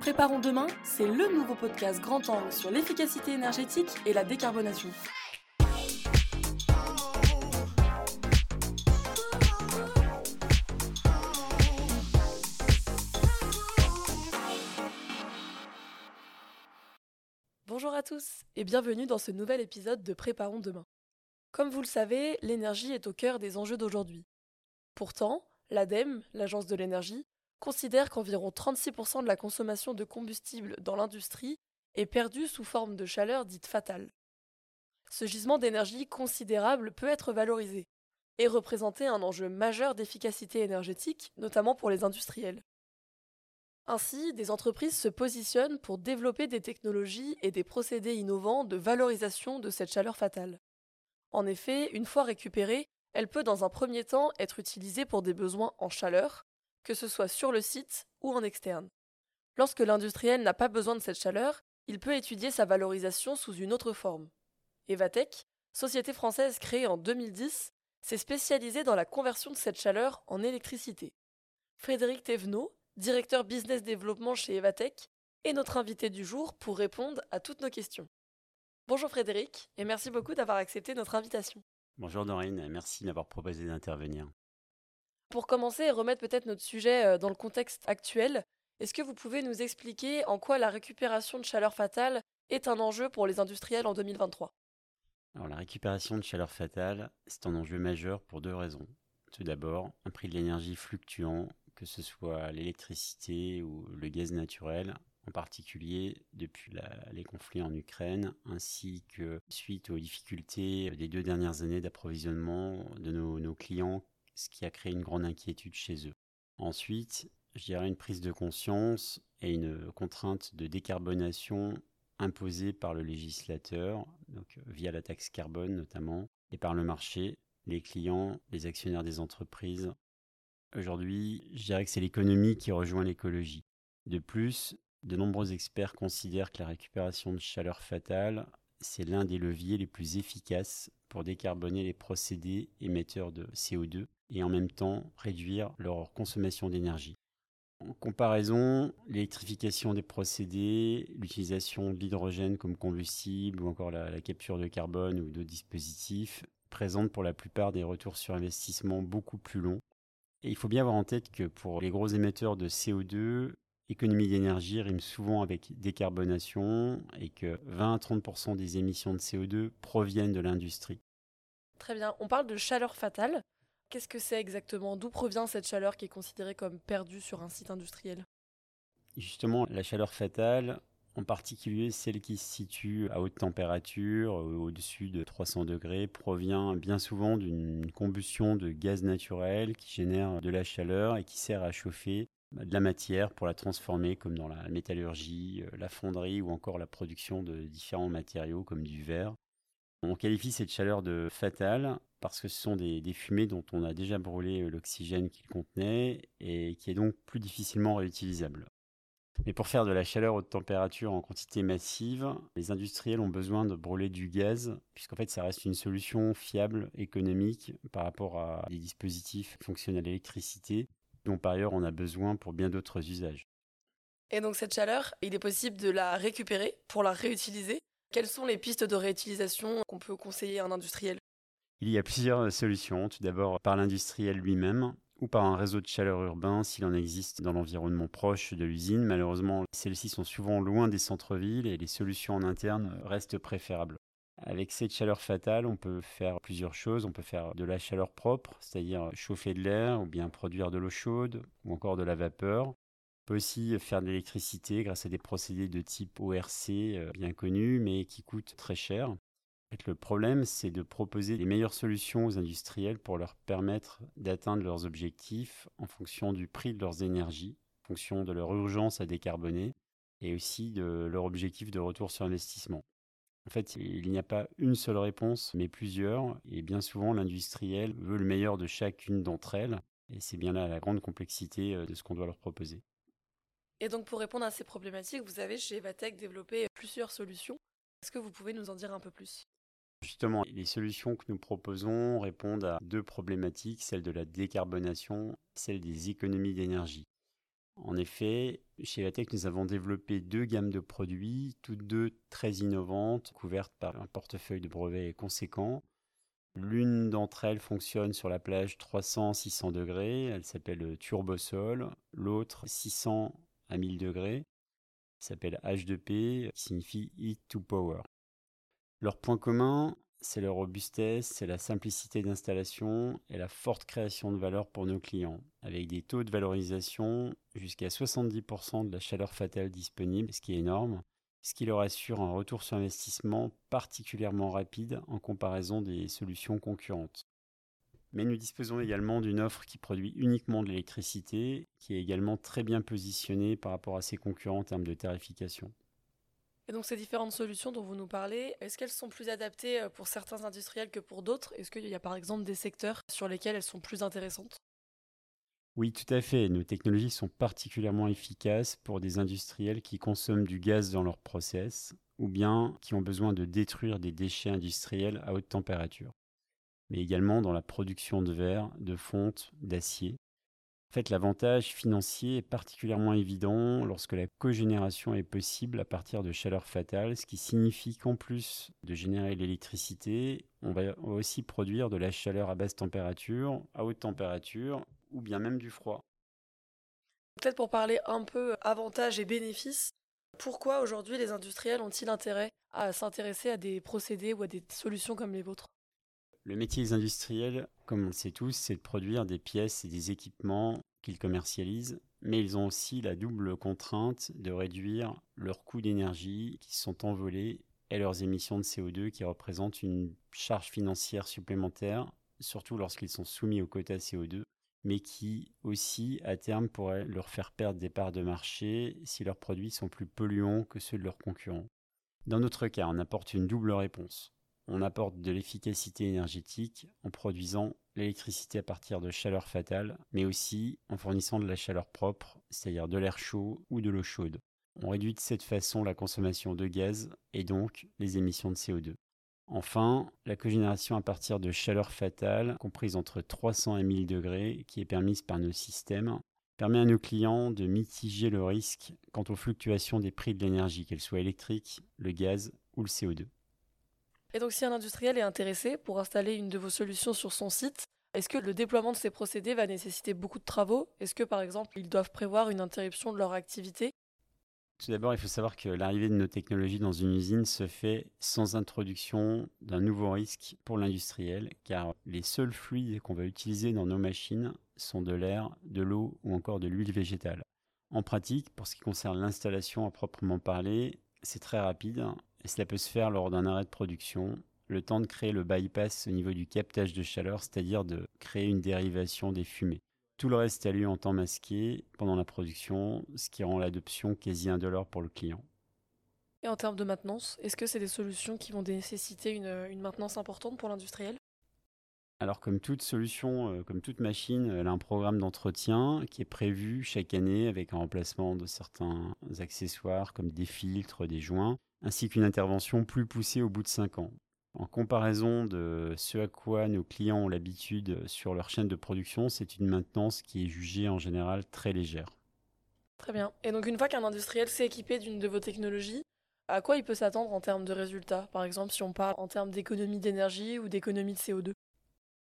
Préparons demain, c'est le nouveau podcast grand angle sur l'efficacité énergétique et la décarbonation. Bonjour à tous et bienvenue dans ce nouvel épisode de Préparons demain. Comme vous le savez, l'énergie est au cœur des enjeux d'aujourd'hui. Pourtant, l'ADEME, l'Agence de l'énergie, considère qu'environ 36% de la consommation de combustible dans l'industrie est perdue sous forme de chaleur dite fatale. Ce gisement d'énergie considérable peut être valorisé et représenter un enjeu majeur d'efficacité énergétique, notamment pour les industriels. Ainsi, des entreprises se positionnent pour développer des technologies et des procédés innovants de valorisation de cette chaleur fatale. En effet, une fois récupérée, elle peut dans un premier temps être utilisée pour des besoins en chaleur, que ce soit sur le site ou en externe. Lorsque l'industriel n'a pas besoin de cette chaleur, il peut étudier sa valorisation sous une autre forme. Evatech, société française créée en 2010, s'est spécialisée dans la conversion de cette chaleur en électricité. Frédéric Thévenot, directeur business développement chez Evatech, est notre invité du jour pour répondre à toutes nos questions. Bonjour Frédéric, et merci beaucoup d'avoir accepté notre invitation. Bonjour Dorine, et merci d'avoir proposé d'intervenir. Pour commencer et remettre peut-être notre sujet euh, dans le contexte actuel, est-ce que vous pouvez nous expliquer en quoi la récupération de chaleur fatale est un enjeu pour les industriels en 2023 Alors la récupération de chaleur fatale, c'est un enjeu majeur pour deux raisons. Tout d'abord, un prix de l'énergie fluctuant, que ce soit l'électricité ou le gaz naturel, en particulier depuis les conflits en Ukraine, ainsi que suite aux difficultés des deux dernières années d'approvisionnement de nos clients ce qui a créé une grande inquiétude chez eux. Ensuite, je dirais une prise de conscience et une contrainte de décarbonation imposée par le législateur, donc via la taxe carbone notamment, et par le marché, les clients, les actionnaires des entreprises. Aujourd'hui, je dirais que c'est l'économie qui rejoint l'écologie. De plus, de nombreux experts considèrent que la récupération de chaleur fatale, c'est l'un des leviers les plus efficaces pour décarboner les procédés émetteurs de CO2 et en même temps réduire leur consommation d'énergie. En comparaison, l'électrification des procédés, l'utilisation de l'hydrogène comme combustible ou encore la, capture de carbone ou d'autres dispositifs présentent pour la plupart des retours sur investissement beaucoup plus longs. Et il faut bien avoir en tête que pour les gros émetteurs de CO2, économie d'énergie rime souvent avec décarbonation et que 20 à 30% des émissions de CO2 proviennent de l'industrie. Très bien, on parle de chaleur fatale. Qu'est-ce que c'est exactement? D'où provient cette chaleur qui est considérée comme perdue sur un site industriel? Justement, la chaleur fatale, en particulier celle qui se situe à haute température, au-dessus de 300 degrés, provient bien souvent d'une combustion de gaz naturel qui génère de la chaleur et qui sert à chauffer de la matière pour la transformer comme dans la métallurgie, euh, la fonderie ou encore la production de différents matériaux comme du verre. On qualifie cette chaleur de fatale parce que ce sont des, fumées dont on a déjà brûlé euh, l'oxygène qu'ils contenaient et qui est donc plus difficilement réutilisable. Mais pour faire de la chaleur haute température en quantité massive, les industriels ont besoin de brûler du gaz, puisqu'en fait ça reste une solution fiable, économique, par rapport à des dispositifs qui fonctionnent à l'électricité, dont par ailleurs on a besoin pour bien d'autres usages. Et donc cette chaleur, il est possible de la récupérer pour la réutiliser? Quelles sont les pistes de réutilisation qu'on peut conseiller à un industriel? Il y a plusieurs solutions. Tout d'abord par l'industriel lui-même ou par un réseau de chaleur urbain s'il en existe dans l'environnement proche de l'usine. Malheureusement, celles-ci sont souvent loin des centres-villes et les solutions en interne restent préférables. Avec cette chaleur fatale, on peut faire plusieurs choses. On peut faire de la chaleur propre, c'est-à-dire chauffer de l'air ou bien produire de l'eau chaude ou encore de la vapeur. On peut aussi faire de l'électricité grâce à des procédés de type ORC euh, bien connus mais qui coûtent très cher. Le problème, c'est de proposer les meilleures solutions aux industriels pour leur permettre d'atteindre leurs objectifs en fonction du prix de leurs énergies, en fonction de leur urgence à décarboner et aussi de leur objectif de retour sur investissement. En fait, il n'y a pas une seule réponse, mais plusieurs, et bien souvent l'industriel veut le meilleur de chacune d'entre elles, et c'est bien là la grande complexité euh, de ce qu'on doit leur proposer. Et donc pour répondre à ces problématiques, vous avez chez Evatech développé plusieurs solutions. Est-ce que vous pouvez nous en dire un peu plus? Justement, les solutions que nous proposons répondent à deux problématiques, celle de la décarbonation, celle des économies d'énergie. En effet, chez Vatech, nous avons développé deux gammes de produits, toutes deux très innovantes, couvertes par un portefeuille de brevets conséquent. L'une d'entre elles fonctionne sur la plage 300-600 degrés, elle s'appelle Turbosol. L'autre 600 à 1000 degrés, s'appelle H2P, qui signifie Heat to Power. Leur point commun, c'est la robustesse, c'est la simplicité d'installation et la forte création de valeur pour nos clients, avec des taux de valorisation jusqu'à 70% de la chaleur fatale disponible, ce qui est énorme, ce qui leur assure un retour sur investissement particulièrement rapide en comparaison des solutions concurrentes. Mais nous disposons également d'une offre qui produit uniquement de l'électricité, qui est également très bien positionnée par rapport à ses concurrents en termes de tarification. Et donc ces différentes solutions dont vous nous parlez, est-ce qu'elles sont plus adaptées euh, pour certains industriels que pour d'autres? Est-ce qu'il y a par exemple des secteurs sur lesquels elles sont plus intéressantes? Oui, tout à fait. Nos technologies sont particulièrement efficaces pour des industriels qui consomment du gaz dans leur process ou bien qui ont besoin de détruire des déchets industriels à haute température, mais également dans la production de verre, de fonte, d'acier fait, l'avantage financier est particulièrement évident lorsque la cogénération est possible à partir de chaleur fatale, ce qui signifie qu'en plus de générer l'électricité, on va aussi produire de la chaleur à basse température, à haute température, ou bien même du froid. Peut-être pour parler un peu avantages et bénéfices, pourquoi aujourd'hui les industriels ont-ils intérêt à s'intéresser à des procédés ou à des solutions comme les vôtres? Le métier des industriels, comme on le sait tous, c'est de produire des pièces et des équipements qu'ils commercialisent, mais ils ont aussi la double contrainte de réduire leurs coûts d'énergie qui sont envolés et leurs émissions de CO2 qui représentent une charge financière supplémentaire, surtout lorsqu'ils sont soumis au quota CO2, mais qui aussi, à terme, pourrait leur faire perdre des parts de marché si leurs produits sont plus polluants que ceux de leurs concurrents. Dans notre cas, on apporte une double réponse on apporte de l'efficacité énergétique en produisant l'électricité à partir de chaleur fatale, mais aussi en fournissant de la chaleur propre, c'est-à-dire de l'air chaud ou de l'eau chaude. On réduit de cette façon la consommation de gaz et donc les émissions de CO2. Enfin, la cogénération à partir de chaleur fatale, comprise entre 300 et 1000 degrés, qui est permise par nos systèmes, permet à nos clients de mitiger le risque quant aux fluctuations des prix de l'énergie, qu'elle soit électrique, le gaz ou le CO2. Et donc si un industriel est intéressé pour installer une de vos solutions sur son site, est-ce que le déploiement de ces procédés va nécessiter beaucoup de travaux? Est-ce que par exemple ils doivent prévoir une interruption de leur activité? Tout d'abord, il faut savoir que l'arrivée de nos technologies dans une usine se fait sans introduction d'un nouveau risque pour l'industriel, car les seuls fluides qu'on va utiliser dans nos machines sont de l'air, de l'eau ou encore de l'huile végétale. En pratique, pour ce qui concerne l'installation à proprement parler, c'est très rapide et cela peut se faire lors d'un arrêt de production, le temps de créer le bypass au niveau du captage de chaleur, c'est-à-dire de créer une dérivation des fumées. Tout le reste a lieu en temps masqué pendant la production, ce qui rend l'adoption quasi indolore pour le client. Et en termes de maintenance, est-ce que c'est des solutions qui vont nécessiter une, une maintenance importante pour l'industriel? Alors comme toute solution, euh, comme toute machine, elle a un programme d'entretien qui est prévu chaque année avec un remplacement de certains accessoires comme des filtres, des joints ainsi qu'une intervention plus poussée au bout de 5 ans. En comparaison de ce à quoi nos clients ont l'habitude sur leur chaîne de production, c'est une maintenance qui est jugée en général très légère. Très bien. Et donc une fois qu'un industriel s'est équipé d'une de vos technologies, à quoi il peut s'attendre en termes de résultats? Par exemple, si on parle en termes d'économie d'énergie ou d'économie de CO2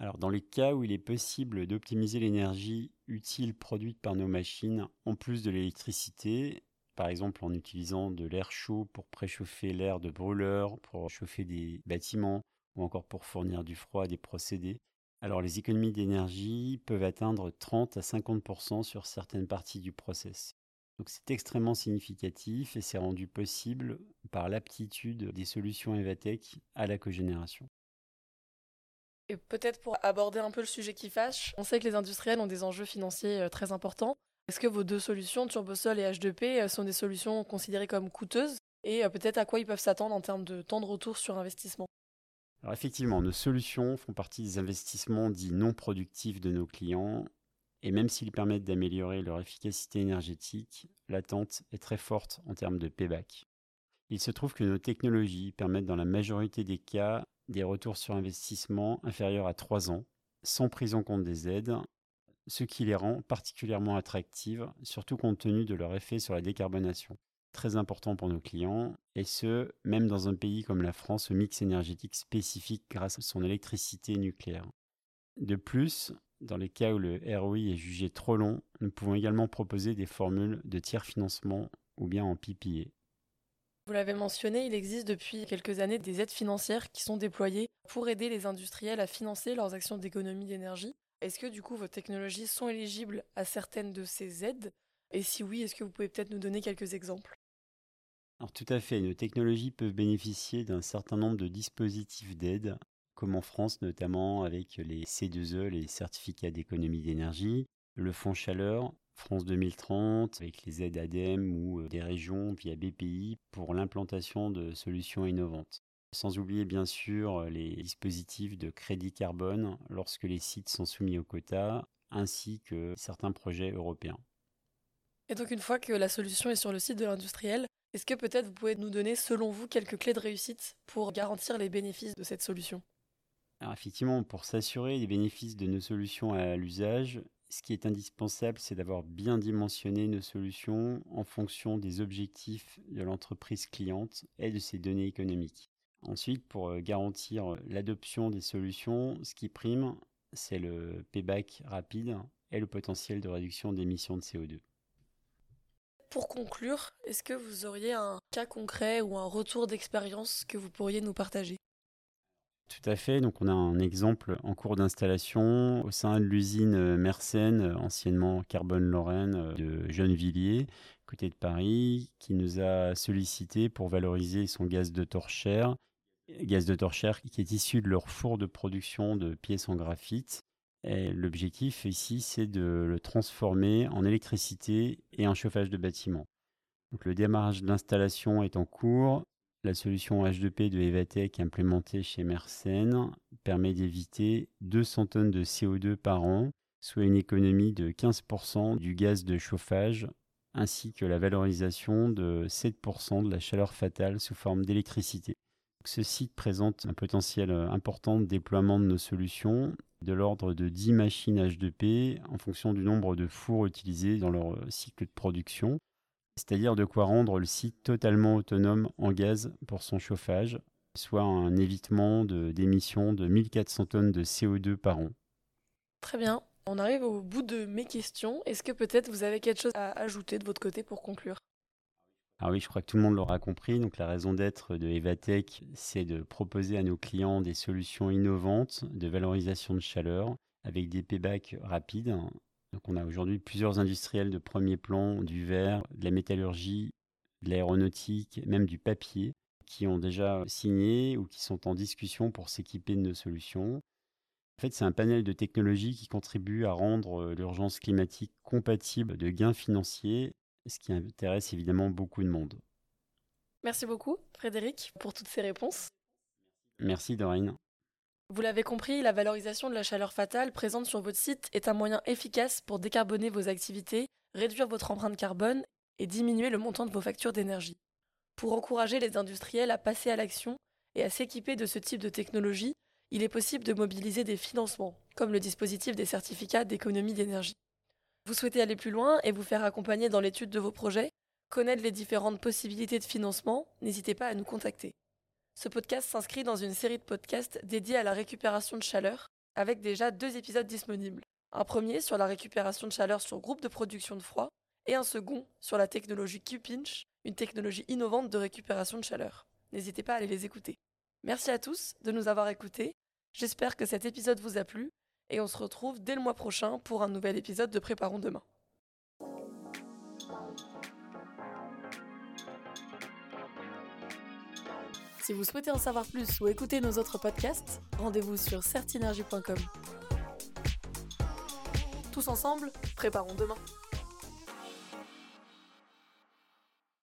Alors dans les cas où il est possible d'optimiser l'énergie utile produite par nos machines en plus de l'électricité, par exemple en utilisant de l'air chaud pour préchauffer l'air de brûleur, pour chauffer des bâtiments ou encore pour fournir du froid à des procédés. Alors les économies d'énergie peuvent atteindre 30 à 50% sur certaines parties du process. Donc c'est extrêmement significatif et c'est rendu possible par l'aptitude des solutions Evatech à la cogénération. Et peut-être pour aborder un peu le sujet qui fâche, on sait que les industriels ont des enjeux financiers euh, très importants. Est-ce que vos deux solutions, Turbosol et H2P, euh, sont des solutions considérées comme coûteuses et euh, peut-être à quoi ils peuvent s'attendre en termes de temps de retour sur investissement? Alors effectivement, nos solutions font partie des investissements dits non productifs de nos clients et même s'ils permettent d'améliorer leur efficacité énergétique, l'attente est très forte en termes de payback. Il se trouve que nos technologies permettent dans la majorité des cas des retours sur investissement inférieurs à 3 ans, sans prise en compte des aides ce qui les rend particulièrement attractives, surtout compte tenu de leur effet sur la décarbonation. Très important pour nos clients, et ce, même dans un pays comme la France au mix énergétique spécifique grâce à son électricité nucléaire. De plus, dans les cas où le ROI est jugé trop long, nous pouvons également proposer des formules de tiers financement ou bien en PPA. Vous l'avez mentionné, il existe depuis quelques années des aides financières qui sont déployées pour aider les industriels à financer leurs actions d'économie d'énergie. Est-ce que du coup vos technologies sont éligibles à certaines de ces aides? Et si oui, est-ce que vous pouvez peut-être nous donner quelques exemples? Alors tout à fait, nos technologies peuvent bénéficier d'un certain nombre de dispositifs d'aide, comme en France notamment avec les C2E, les certificats d'économie d'énergie, le fonds chaleur, France 2030, avec les aides ADEME ou euh, des régions via BPI pour l'implantation de solutions innovantes. Sans oublier bien sûr euh, les dispositifs de crédit carbone lorsque les sites sont soumis au quota, ainsi que certains projets européens. Et donc une fois que la solution est sur le site de l'industriel, est-ce que peut-être vous pouvez nous donner selon vous quelques clés de réussite pour garantir les bénéfices de cette solution? Alors effectivement, pour s'assurer les bénéfices de nos solutions à l'usage, ce qui est indispensable, c'est d'avoir bien dimensionné nos solutions en fonction des objectifs de l'entreprise cliente et de ses données économiques. Ensuite, pour euh, garantir l'adoption des solutions, ce qui prime, c'est le payback rapide et le potentiel de réduction d'émissions de CO2. Pour conclure, est-ce que vous auriez un cas concret ou un retour d'expérience que vous pourriez nous partager? Tout à fait. Donc, on a un exemple en cours d'installation au sein de l'usine euh, Mersenne, euh, anciennement Carbone Lorraine euh, de Gennevilliers, côté de Paris, qui nous a sollicité pour valoriser son gaz de torchère. Gaz de torchère qui est issu de leur four de production de pièces en graphite. L'objectif ici, c'est de le transformer en électricité et en chauffage de bâtiment. Donc, le démarrage de l'installation est en cours. La solution H2P de Evatech implémentée chez Mersenne permet d'éviter 200 tonnes de CO2 par an, soit une économie de 15% du gaz de chauffage, ainsi que la valorisation de 7% de la chaleur fatale sous forme d'électricité. Ce site présente un potentiel important de déploiement de nos solutions, de l'ordre de 10 machines H2P en fonction du nombre de fours utilisés dans leur cycle de production c'est-à-dire de quoi rendre le site totalement autonome en gaz pour son chauffage, soit un évitement d'émissions de, 1400 tonnes de CO2 par an. Très bien. On arrive au bout de mes questions. Est-ce que peut-être vous avez quelque chose à ajouter de votre côté pour conclure? Ah oui, je crois que tout le monde l'aura compris. Donc la raison d'être de Evatech, c'est de proposer à nos clients des solutions innovantes de valorisation de chaleur avec des paybacks rapides donc on a aujourd'hui plusieurs industriels de premier plan, du verre, de la métallurgie, de l'aéronautique, même du papier, qui ont déjà signé ou qui sont en discussion pour s'équiper de nos solutions. En fait, c'est un panel de technologies qui contribue à rendre l'urgence climatique compatible de gains financiers, ce qui intéresse évidemment beaucoup de monde. Merci beaucoup, Frédéric, pour toutes ces réponses. Merci, Dorine. Vous l'avez compris, la valorisation de la chaleur fatale présente sur votre site est un moyen efficace pour décarboner vos activités, réduire votre empreinte carbone et diminuer le montant de vos factures d'énergie. Pour encourager les industriels à passer à l'action et à s'équiper de ce type de technologie, il est possible de mobiliser des financements, comme le dispositif des certificats d'économie d'énergie. Vous souhaitez aller plus loin et vous faire accompagner dans l'étude de vos projets Connaître les différentes possibilités de financement N'hésitez pas à nous contacter. Ce podcast s'inscrit dans une série de podcasts dédiés à la récupération de chaleur, avec déjà deux épisodes disponibles. Un premier sur la récupération de chaleur sur groupe de production de froid, et un second sur la technologie Q-Pinch, une technologie innovante de récupération de chaleur. N'hésitez pas à les écouter. Merci à tous de nous avoir écoutés. J'espère que cet épisode vous a plu, et on se retrouve dès le mois prochain pour un nouvel épisode de Préparons demain. Si vous souhaitez en savoir plus ou écouter nos autres podcasts, rendez-vous sur certinergie.com. Tous ensemble, préparons demain.